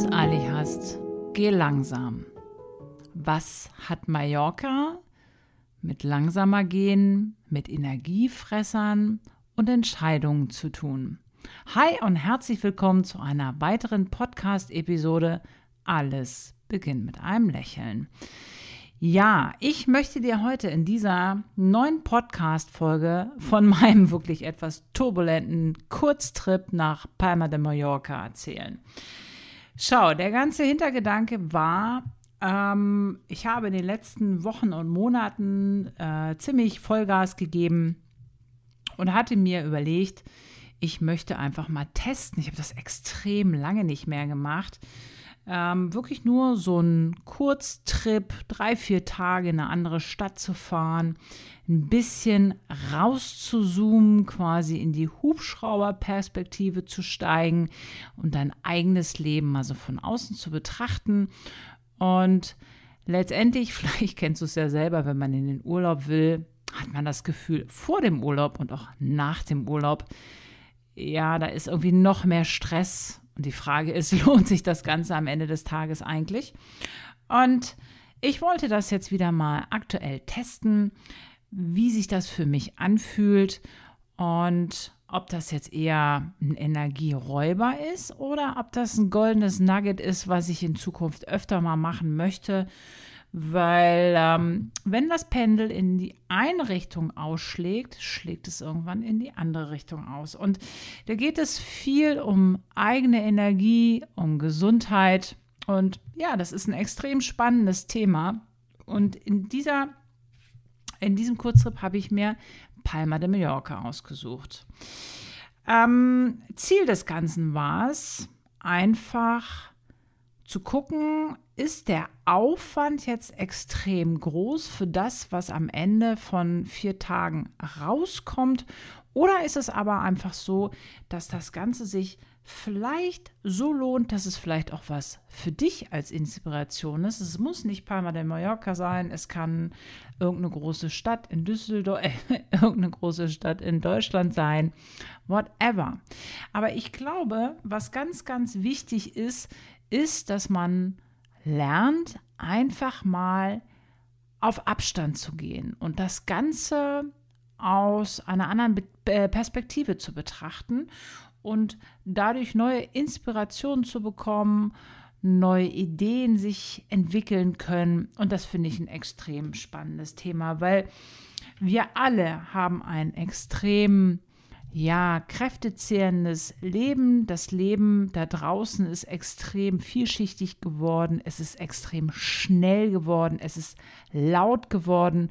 es eilig hast, geh langsam. Was hat Mallorca mit langsamer Gehen, mit Energiefressern und Entscheidungen zu tun? Hi und herzlich willkommen zu einer weiteren Podcast-Episode Alles beginnt mit einem Lächeln. Ja, ich möchte dir heute in dieser neuen Podcast-Folge von meinem wirklich etwas turbulenten Kurztrip nach Palma de Mallorca erzählen. Schau, der ganze Hintergedanke war, ähm, ich habe in den letzten Wochen und Monaten äh, ziemlich Vollgas gegeben und hatte mir überlegt, ich möchte einfach mal testen. Ich habe das extrem lange nicht mehr gemacht ähm, wirklich nur so ein Kurztrip, drei, vier Tage in eine andere Stadt zu fahren, ein bisschen rauszuzoomen, quasi in die Hubschrauberperspektive zu steigen und dein eigenes Leben also von außen zu betrachten. Und letztendlich, vielleicht kennst du es ja selber, wenn man in den Urlaub will, hat man das Gefühl, vor dem Urlaub und auch nach dem Urlaub, ja, da ist irgendwie noch mehr Stress und die Frage ist, lohnt sich das Ganze am Ende des Tages eigentlich? Und ich wollte das jetzt wieder mal aktuell testen, wie sich das für mich anfühlt und ob das jetzt eher ein Energieräuber ist oder ob das ein goldenes Nugget ist, was ich in Zukunft öfter mal machen möchte, weil ähm, wenn das Pendel in die eine Richtung ausschlägt, schlägt es irgendwann in die andere Richtung aus. Und da geht es viel um eigene Energie, um Gesundheit. Und ja, das ist ein extrem spannendes Thema. Und in dieser, in diesem Kurztrip habe ich mir Palma de Mallorca ausgesucht. Ähm, Ziel des Ganzen war es, einfach zu gucken, ist der Aufwand jetzt extrem groß für das, was am Ende von vier Tagen rauskommt? Oder ist es aber einfach so, dass das Ganze sich vielleicht so lohnt, dass es vielleicht auch was für dich als Inspiration ist. Es muss nicht Palma de Mallorca sein, es kann irgendeine große Stadt in Düsseldorf, äh, irgendeine große Stadt in Deutschland sein, whatever. Aber ich glaube, was ganz, ganz wichtig ist, ist, dass man lernt einfach mal auf Abstand zu gehen und das Ganze aus einer anderen äh, Perspektive zu betrachten und dadurch neue Inspirationen zu bekommen, neue Ideen sich entwickeln können. Und das finde ich ein extrem spannendes Thema, weil wir alle haben einen extrem ja, kräftezehrendes Leben. Das Leben da draußen ist extrem vielschichtig geworden. Es ist extrem schnell geworden. Es ist laut geworden.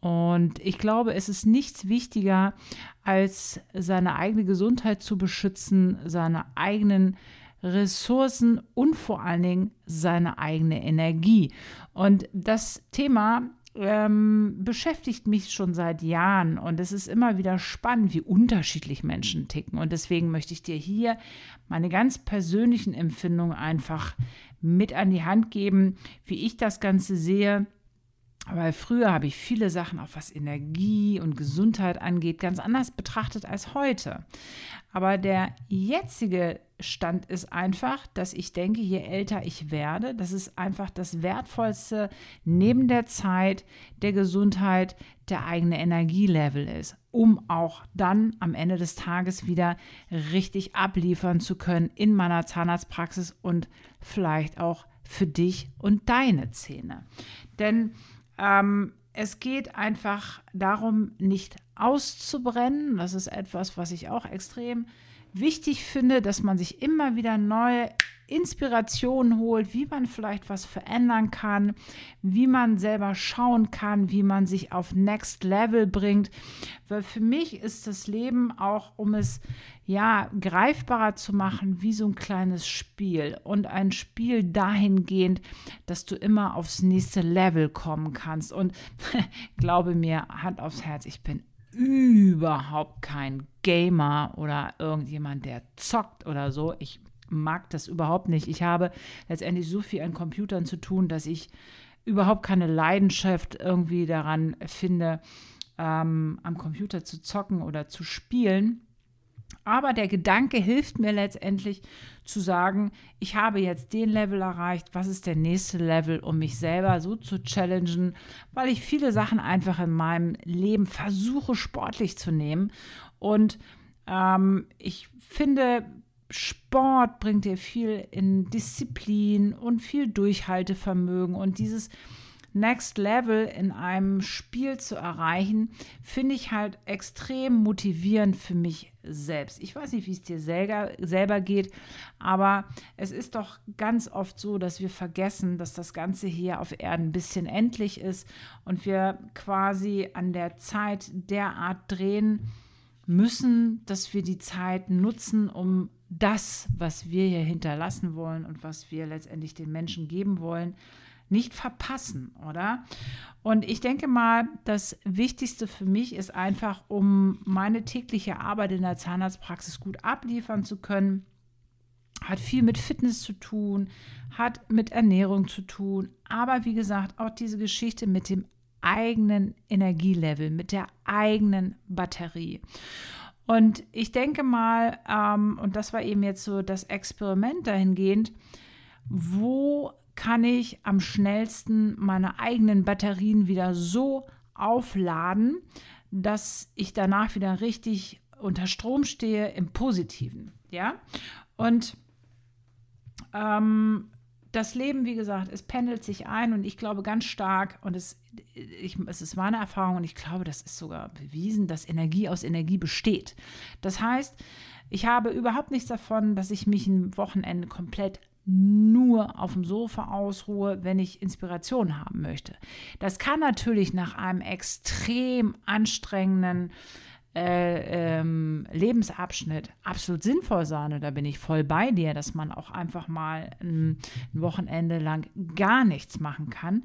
Und ich glaube, es ist nichts wichtiger, als seine eigene Gesundheit zu beschützen, seine eigenen Ressourcen und vor allen Dingen seine eigene Energie. Und das Thema ähm, beschäftigt mich schon seit Jahren und es ist immer wieder spannend, wie unterschiedlich Menschen ticken. Und deswegen möchte ich dir hier meine ganz persönlichen Empfindungen einfach mit an die Hand geben, wie ich das Ganze sehe. Weil früher habe ich viele Sachen, auch was Energie und Gesundheit angeht, ganz anders betrachtet als heute. Aber der jetzige Stand ist einfach, dass ich denke, je älter ich werde, dass es einfach das Wertvollste neben der Zeit, der Gesundheit, der eigene Energielevel ist, um auch dann am Ende des Tages wieder richtig abliefern zu können in meiner Zahnarztpraxis und vielleicht auch für dich und deine Zähne. Denn ähm, es geht einfach darum, nicht auszubrennen. Das ist etwas, was ich auch extrem wichtig finde, dass man sich immer wieder neue Inspirationen holt, wie man vielleicht was verändern kann, wie man selber schauen kann, wie man sich auf Next Level bringt. Weil für mich ist das Leben auch, um es ja greifbarer zu machen, wie so ein kleines Spiel und ein Spiel dahingehend, dass du immer aufs nächste Level kommen kannst. Und glaube mir, Hand aufs Herz, ich bin überhaupt kein Gamer oder irgendjemand, der zockt oder so. Ich mag das überhaupt nicht. Ich habe letztendlich so viel an Computern zu tun, dass ich überhaupt keine Leidenschaft irgendwie daran finde, ähm, am Computer zu zocken oder zu spielen. Aber der Gedanke hilft mir letztendlich zu sagen, ich habe jetzt den Level erreicht, was ist der nächste Level, um mich selber so zu challengen, weil ich viele Sachen einfach in meinem Leben versuche sportlich zu nehmen. Und ähm, ich finde, Sport bringt dir viel in Disziplin und viel Durchhaltevermögen und dieses Next Level in einem Spiel zu erreichen, finde ich halt extrem motivierend für mich selbst. Ich weiß nicht, wie es dir selber, selber geht, aber es ist doch ganz oft so, dass wir vergessen, dass das Ganze hier auf Erden ein bisschen endlich ist und wir quasi an der Zeit derart drehen müssen, dass wir die Zeit nutzen, um das, was wir hier hinterlassen wollen und was wir letztendlich den Menschen geben wollen, nicht verpassen, oder? Und ich denke mal, das Wichtigste für mich ist einfach, um meine tägliche Arbeit in der Zahnarztpraxis gut abliefern zu können, hat viel mit Fitness zu tun, hat mit Ernährung zu tun, aber wie gesagt, auch diese Geschichte mit dem eigenen Energielevel, mit der eigenen Batterie. Und ich denke mal, ähm, und das war eben jetzt so das Experiment dahingehend, wo kann ich am schnellsten meine eigenen Batterien wieder so aufladen, dass ich danach wieder richtig unter Strom stehe im Positiven. Ja, und ähm, das Leben, wie gesagt, es pendelt sich ein und ich glaube ganz stark, und es, ich, es ist meine Erfahrung und ich glaube, das ist sogar bewiesen, dass Energie aus Energie besteht. Das heißt, ich habe überhaupt nichts davon, dass ich mich ein Wochenende komplett nur auf dem Sofa ausruhe, wenn ich Inspiration haben möchte. Das kann natürlich nach einem extrem anstrengenden äh, ähm, Lebensabschnitt absolut sinnvoll sein. Und da bin ich voll bei dir, dass man auch einfach mal ein, ein Wochenende lang gar nichts machen kann.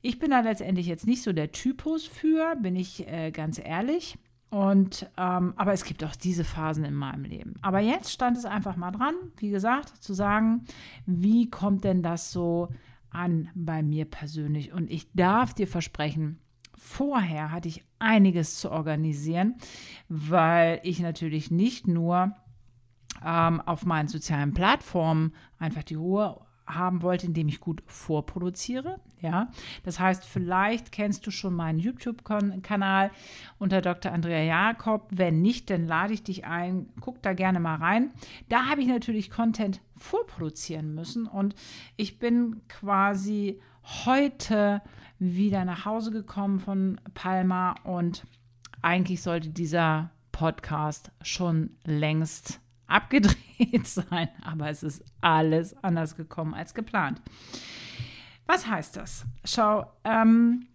Ich bin da letztendlich jetzt nicht so der Typus für, bin ich äh, ganz ehrlich. Und ähm, aber es gibt auch diese Phasen in meinem Leben. Aber jetzt stand es einfach mal dran, wie gesagt, zu sagen, wie kommt denn das so an bei mir persönlich? Und ich darf dir versprechen, vorher hatte ich einiges zu organisieren, weil ich natürlich nicht nur ähm, auf meinen sozialen Plattformen einfach die Ruhe haben wollte, indem ich gut vorproduziere. Ja, das heißt, vielleicht kennst du schon meinen YouTube-Kanal unter Dr. Andrea Jakob. Wenn nicht, dann lade ich dich ein. Guck da gerne mal rein. Da habe ich natürlich Content vorproduzieren müssen und ich bin quasi heute wieder nach Hause gekommen von Palma und eigentlich sollte dieser Podcast schon längst abgedreht sein, aber es ist alles anders gekommen als geplant. Was heißt das? Schau, ähm,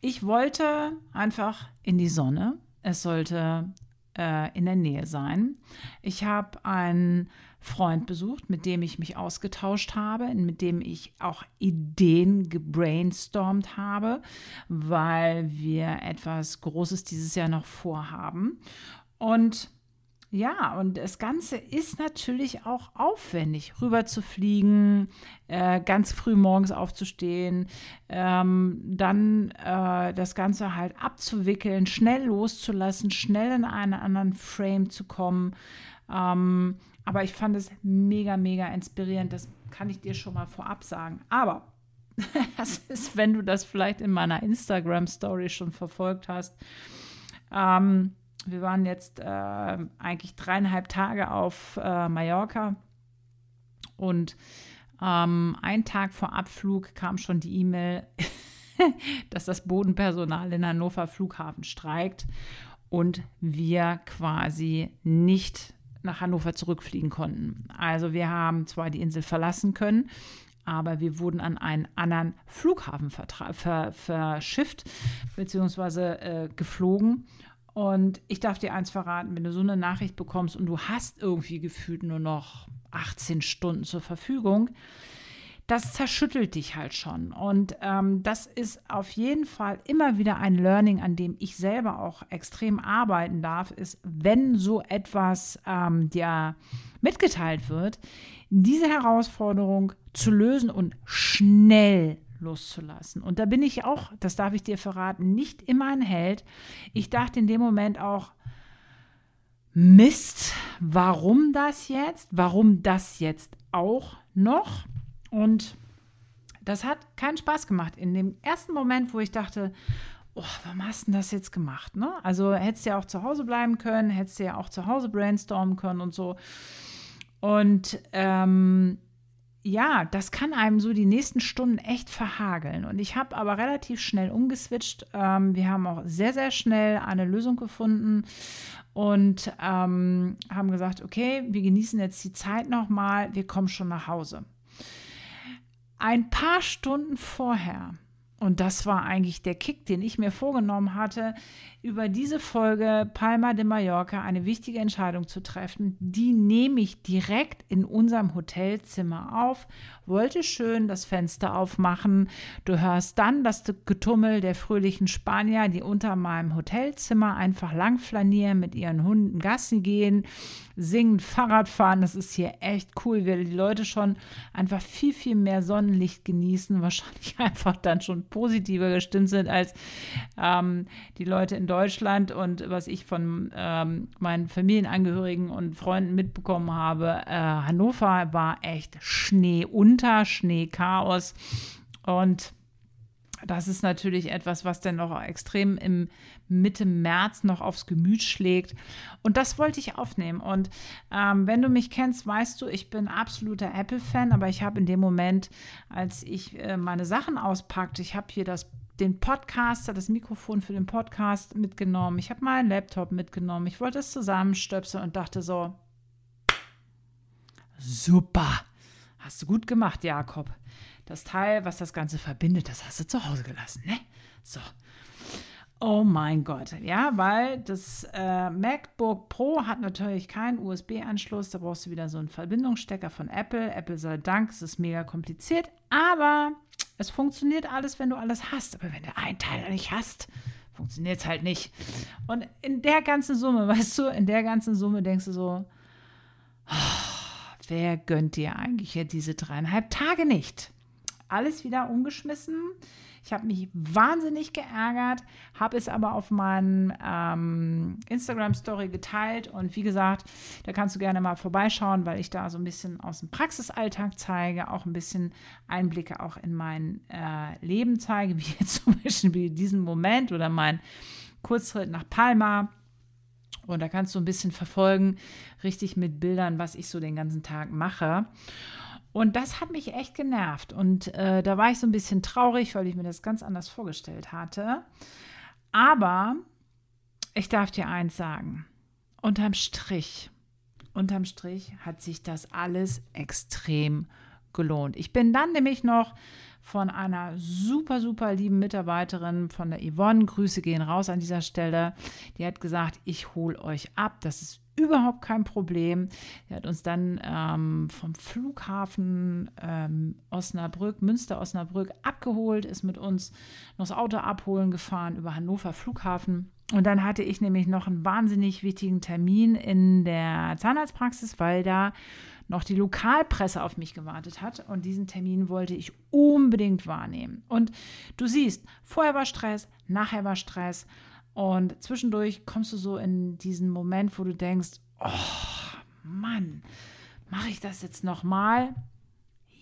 ich wollte einfach in die Sonne. Es sollte äh, in der Nähe sein. Ich habe einen Freund besucht, mit dem ich mich ausgetauscht habe, mit dem ich auch Ideen gebrainstormt habe, weil wir etwas Großes dieses Jahr noch vorhaben. Und ja, und das Ganze ist natürlich auch aufwendig, rüber zu fliegen, äh, ganz früh morgens aufzustehen, ähm, dann äh, das Ganze halt abzuwickeln, schnell loszulassen, schnell in einen anderen Frame zu kommen. Ähm, aber ich fand es mega, mega inspirierend. Das kann ich dir schon mal vorab sagen. Aber das ist, wenn du das vielleicht in meiner Instagram-Story schon verfolgt hast. Ähm, wir waren jetzt äh, eigentlich dreieinhalb Tage auf äh, Mallorca und ähm, einen Tag vor Abflug kam schon die E-Mail, dass das Bodenpersonal in Hannover Flughafen streikt und wir quasi nicht nach Hannover zurückfliegen konnten. Also wir haben zwar die Insel verlassen können, aber wir wurden an einen anderen Flughafen ver verschifft bzw. Äh, geflogen und ich darf dir eins verraten, wenn du so eine Nachricht bekommst und du hast irgendwie gefühlt nur noch 18 Stunden zur Verfügung, das zerschüttelt dich halt schon. Und ähm, das ist auf jeden Fall immer wieder ein Learning, an dem ich selber auch extrem arbeiten darf, ist, wenn so etwas ähm, dir mitgeteilt wird, diese Herausforderung zu lösen und schnell loszulassen. Und da bin ich auch, das darf ich dir verraten, nicht immer ein Held. Ich dachte in dem Moment auch, Mist, warum das jetzt? Warum das jetzt auch noch? Und das hat keinen Spaß gemacht. In dem ersten Moment, wo ich dachte, oh, warum hast du das jetzt gemacht? Ne? Also hättest du ja auch zu Hause bleiben können, hättest du ja auch zu Hause brainstormen können und so. Und ähm, ja, das kann einem so die nächsten Stunden echt verhageln. Und ich habe aber relativ schnell umgeswitcht. Ähm, wir haben auch sehr, sehr schnell eine Lösung gefunden und ähm, haben gesagt, okay, wir genießen jetzt die Zeit nochmal, wir kommen schon nach Hause. Ein paar Stunden vorher und das war eigentlich der Kick, den ich mir vorgenommen hatte, über diese Folge Palma de Mallorca eine wichtige Entscheidung zu treffen. Die nehme ich direkt in unserem Hotelzimmer auf, wollte schön das Fenster aufmachen. Du hörst dann das Getummel der fröhlichen Spanier, die unter meinem Hotelzimmer einfach lang flanieren, mit ihren Hunden Gassi gehen, singen, Fahrrad fahren. Das ist hier echt cool, weil die Leute schon einfach viel, viel mehr Sonnenlicht genießen, wahrscheinlich einfach dann schon positiver gestimmt sind als ähm, die Leute in Deutschland und was ich von ähm, meinen Familienangehörigen und Freunden mitbekommen habe. Äh, Hannover war echt Schnee unter, Schnee, Chaos und das ist natürlich etwas, was dann noch extrem im Mitte März noch aufs Gemüt schlägt. Und das wollte ich aufnehmen. Und ähm, wenn du mich kennst, weißt du, ich bin absoluter Apple-Fan, aber ich habe in dem Moment, als ich äh, meine Sachen auspackte, ich habe hier das den Podcaster, das Mikrofon für den Podcast mitgenommen. Ich habe meinen Laptop mitgenommen. Ich wollte es zusammenstöpseln und dachte so, super, hast du gut gemacht, Jakob das Teil, was das Ganze verbindet, das hast du zu Hause gelassen, ne? So. Oh mein Gott, ja, weil das äh, MacBook Pro hat natürlich keinen USB-Anschluss. Da brauchst du wieder so einen Verbindungsstecker von Apple. Apple sei Dank, es ist mega kompliziert, aber es funktioniert alles, wenn du alles hast. Aber wenn du ein Teil nicht hast, funktioniert es halt nicht. Und in der ganzen Summe, weißt du, in der ganzen Summe denkst du so, oh, wer gönnt dir eigentlich hier diese dreieinhalb Tage nicht? Alles wieder umgeschmissen. Ich habe mich wahnsinnig geärgert, habe es aber auf meinen ähm, Instagram-Story geteilt. Und wie gesagt, da kannst du gerne mal vorbeischauen, weil ich da so ein bisschen aus dem Praxisalltag zeige, auch ein bisschen Einblicke auch in mein äh, Leben zeige, wie jetzt zum Beispiel diesen Moment oder mein Kurzritt nach Palma. Und da kannst du ein bisschen verfolgen, richtig mit Bildern, was ich so den ganzen Tag mache. Und das hat mich echt genervt. Und äh, da war ich so ein bisschen traurig, weil ich mir das ganz anders vorgestellt hatte. Aber ich darf dir eins sagen. Unterm Strich, unterm Strich hat sich das alles extrem gelohnt. Ich bin dann nämlich noch von einer super, super lieben Mitarbeiterin von der Yvonne, Grüße gehen raus an dieser Stelle, die hat gesagt, ich hole euch ab, das ist überhaupt kein Problem. Er hat uns dann ähm, vom Flughafen ähm, Osnabrück, Münster Osnabrück abgeholt, ist mit uns noch das Auto abholen gefahren über Hannover Flughafen. Und dann hatte ich nämlich noch einen wahnsinnig wichtigen Termin in der Zahnarztpraxis, weil da noch die Lokalpresse auf mich gewartet hat. Und diesen Termin wollte ich unbedingt wahrnehmen. Und du siehst, vorher war Stress, nachher war Stress. Und zwischendurch kommst du so in diesen Moment, wo du denkst, oh Mann, mache ich das jetzt nochmal?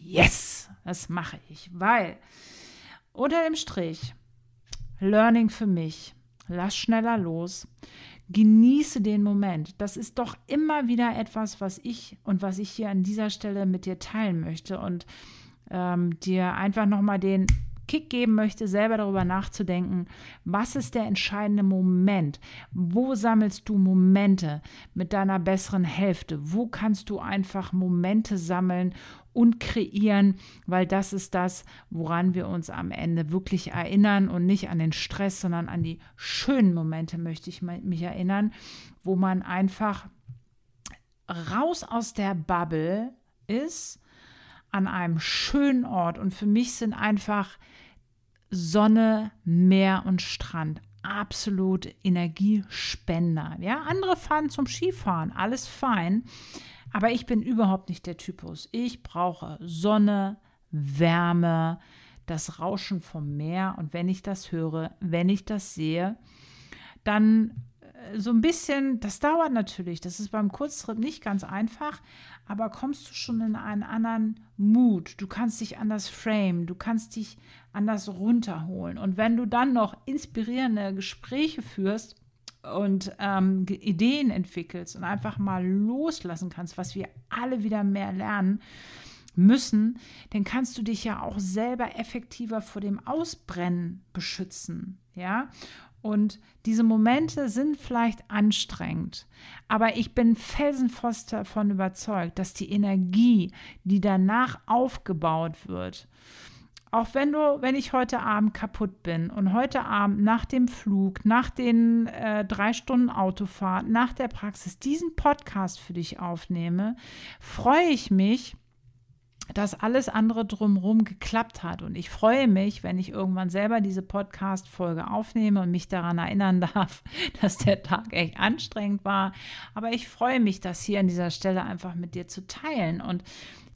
Yes, das mache ich, weil unter dem Strich, Learning für mich, lass schneller los, genieße den Moment. Das ist doch immer wieder etwas, was ich und was ich hier an dieser Stelle mit dir teilen möchte und ähm, dir einfach nochmal den Kick geben möchte, selber darüber nachzudenken, was ist der entscheidende Moment? Wo sammelst du Momente mit deiner besseren Hälfte? Wo kannst du einfach Momente sammeln und kreieren, weil das ist das, woran wir uns am Ende wirklich erinnern und nicht an den Stress, sondern an die schönen Momente möchte ich mich erinnern, wo man einfach raus aus der Bubble ist an einem schönen Ort und für mich sind einfach Sonne, Meer und Strand absolut Energiespender. Ja, andere fahren zum Skifahren, alles fein. Aber ich bin überhaupt nicht der Typus. Ich brauche Sonne, Wärme, das Rauschen vom Meer. Und wenn ich das höre, wenn ich das sehe, dann so ein bisschen, das dauert natürlich, das ist beim Kurztrip nicht ganz einfach, aber kommst du schon in einen anderen Mut, du kannst dich anders frame, du kannst dich anders runterholen. Und wenn du dann noch inspirierende Gespräche führst, und ähm, Ideen entwickelst und einfach mal loslassen kannst, was wir alle wieder mehr lernen müssen, dann kannst du dich ja auch selber effektiver vor dem Ausbrennen beschützen. Ja, und diese Momente sind vielleicht anstrengend, aber ich bin felsenfest davon überzeugt, dass die Energie, die danach aufgebaut wird, auch wenn du, wenn ich heute Abend kaputt bin und heute Abend nach dem Flug, nach den äh, drei Stunden Autofahrt, nach der Praxis diesen Podcast für dich aufnehme, freue ich mich, dass alles andere drumherum geklappt hat. Und ich freue mich, wenn ich irgendwann selber diese Podcast-Folge aufnehme und mich daran erinnern darf, dass der Tag echt anstrengend war. Aber ich freue mich, das hier an dieser Stelle einfach mit dir zu teilen. Und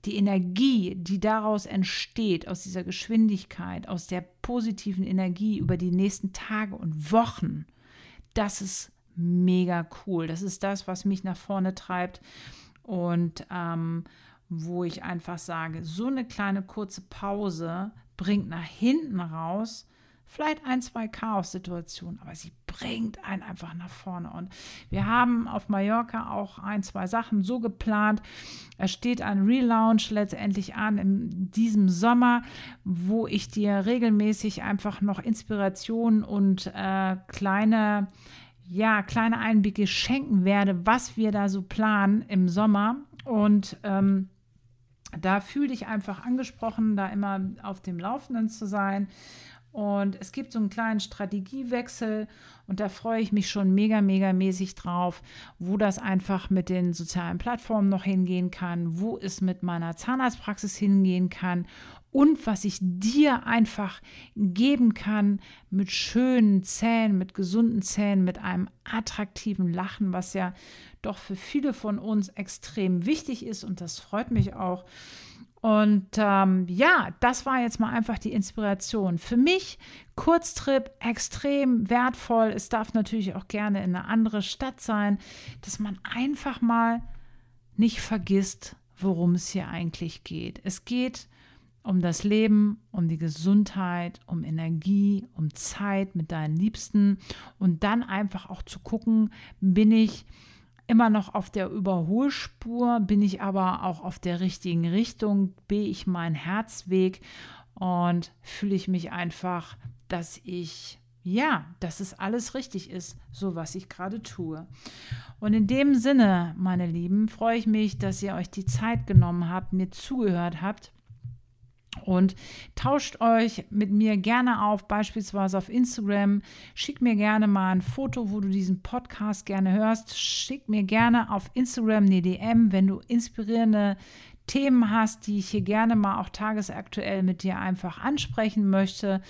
die Energie, die daraus entsteht, aus dieser Geschwindigkeit, aus der positiven Energie über die nächsten Tage und Wochen, das ist mega cool. Das ist das, was mich nach vorne treibt. Und ähm, wo ich einfach sage, so eine kleine kurze Pause bringt nach hinten raus vielleicht ein, zwei Chaos-Situationen, aber sie bringt einen einfach nach vorne. Und wir haben auf Mallorca auch ein, zwei Sachen so geplant. Es steht ein Relaunch letztendlich an in diesem Sommer, wo ich dir regelmäßig einfach noch Inspiration und äh, kleine ja, kleine Einblicke schenken werde, was wir da so planen im Sommer. Und ähm, da fühle dich einfach angesprochen, da immer auf dem Laufenden zu sein. Und es gibt so einen kleinen Strategiewechsel und da freue ich mich schon mega, mega mäßig drauf, wo das einfach mit den sozialen Plattformen noch hingehen kann, wo es mit meiner Zahnarztpraxis hingehen kann und was ich dir einfach geben kann mit schönen Zähnen, mit gesunden Zähnen, mit einem attraktiven Lachen, was ja doch für viele von uns extrem wichtig ist und das freut mich auch. Und ähm, ja, das war jetzt mal einfach die Inspiration. Für mich Kurztrip extrem wertvoll. Es darf natürlich auch gerne in eine andere Stadt sein, dass man einfach mal nicht vergisst, worum es hier eigentlich geht. Es geht um das Leben, um die Gesundheit, um Energie, um Zeit mit deinen Liebsten und dann einfach auch zu gucken, bin ich immer noch auf der Überholspur, bin ich aber auch auf der richtigen Richtung, bin ich meinen Herzweg und fühle ich mich einfach, dass ich ja, dass es alles richtig ist, so was ich gerade tue. Und in dem Sinne, meine Lieben, freue ich mich, dass ihr euch die Zeit genommen habt, mir zugehört habt und tauscht euch mit mir gerne auf, beispielsweise auf Instagram. Schick mir gerne mal ein Foto, wo du diesen Podcast gerne hörst. Schick mir gerne auf Instagram eine DM, wenn du inspirierende Themen hast, die ich hier gerne mal auch tagesaktuell mit dir einfach ansprechen möchte.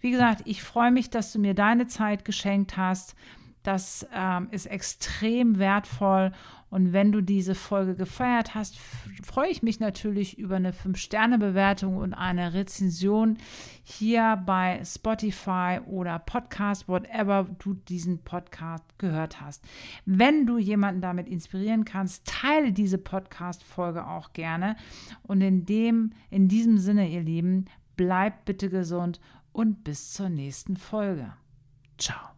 Wie gesagt, ich freue mich, dass du mir deine Zeit geschenkt hast. Das ähm, ist extrem wertvoll. Und wenn du diese Folge gefeiert hast, freue ich mich natürlich über eine 5-Sterne-Bewertung und eine Rezension hier bei Spotify oder Podcast, whatever du diesen Podcast gehört hast. Wenn du jemanden damit inspirieren kannst, teile diese Podcast-Folge auch gerne. Und in, dem, in diesem Sinne, ihr Lieben, bleibt bitte gesund und bis zur nächsten Folge. Ciao.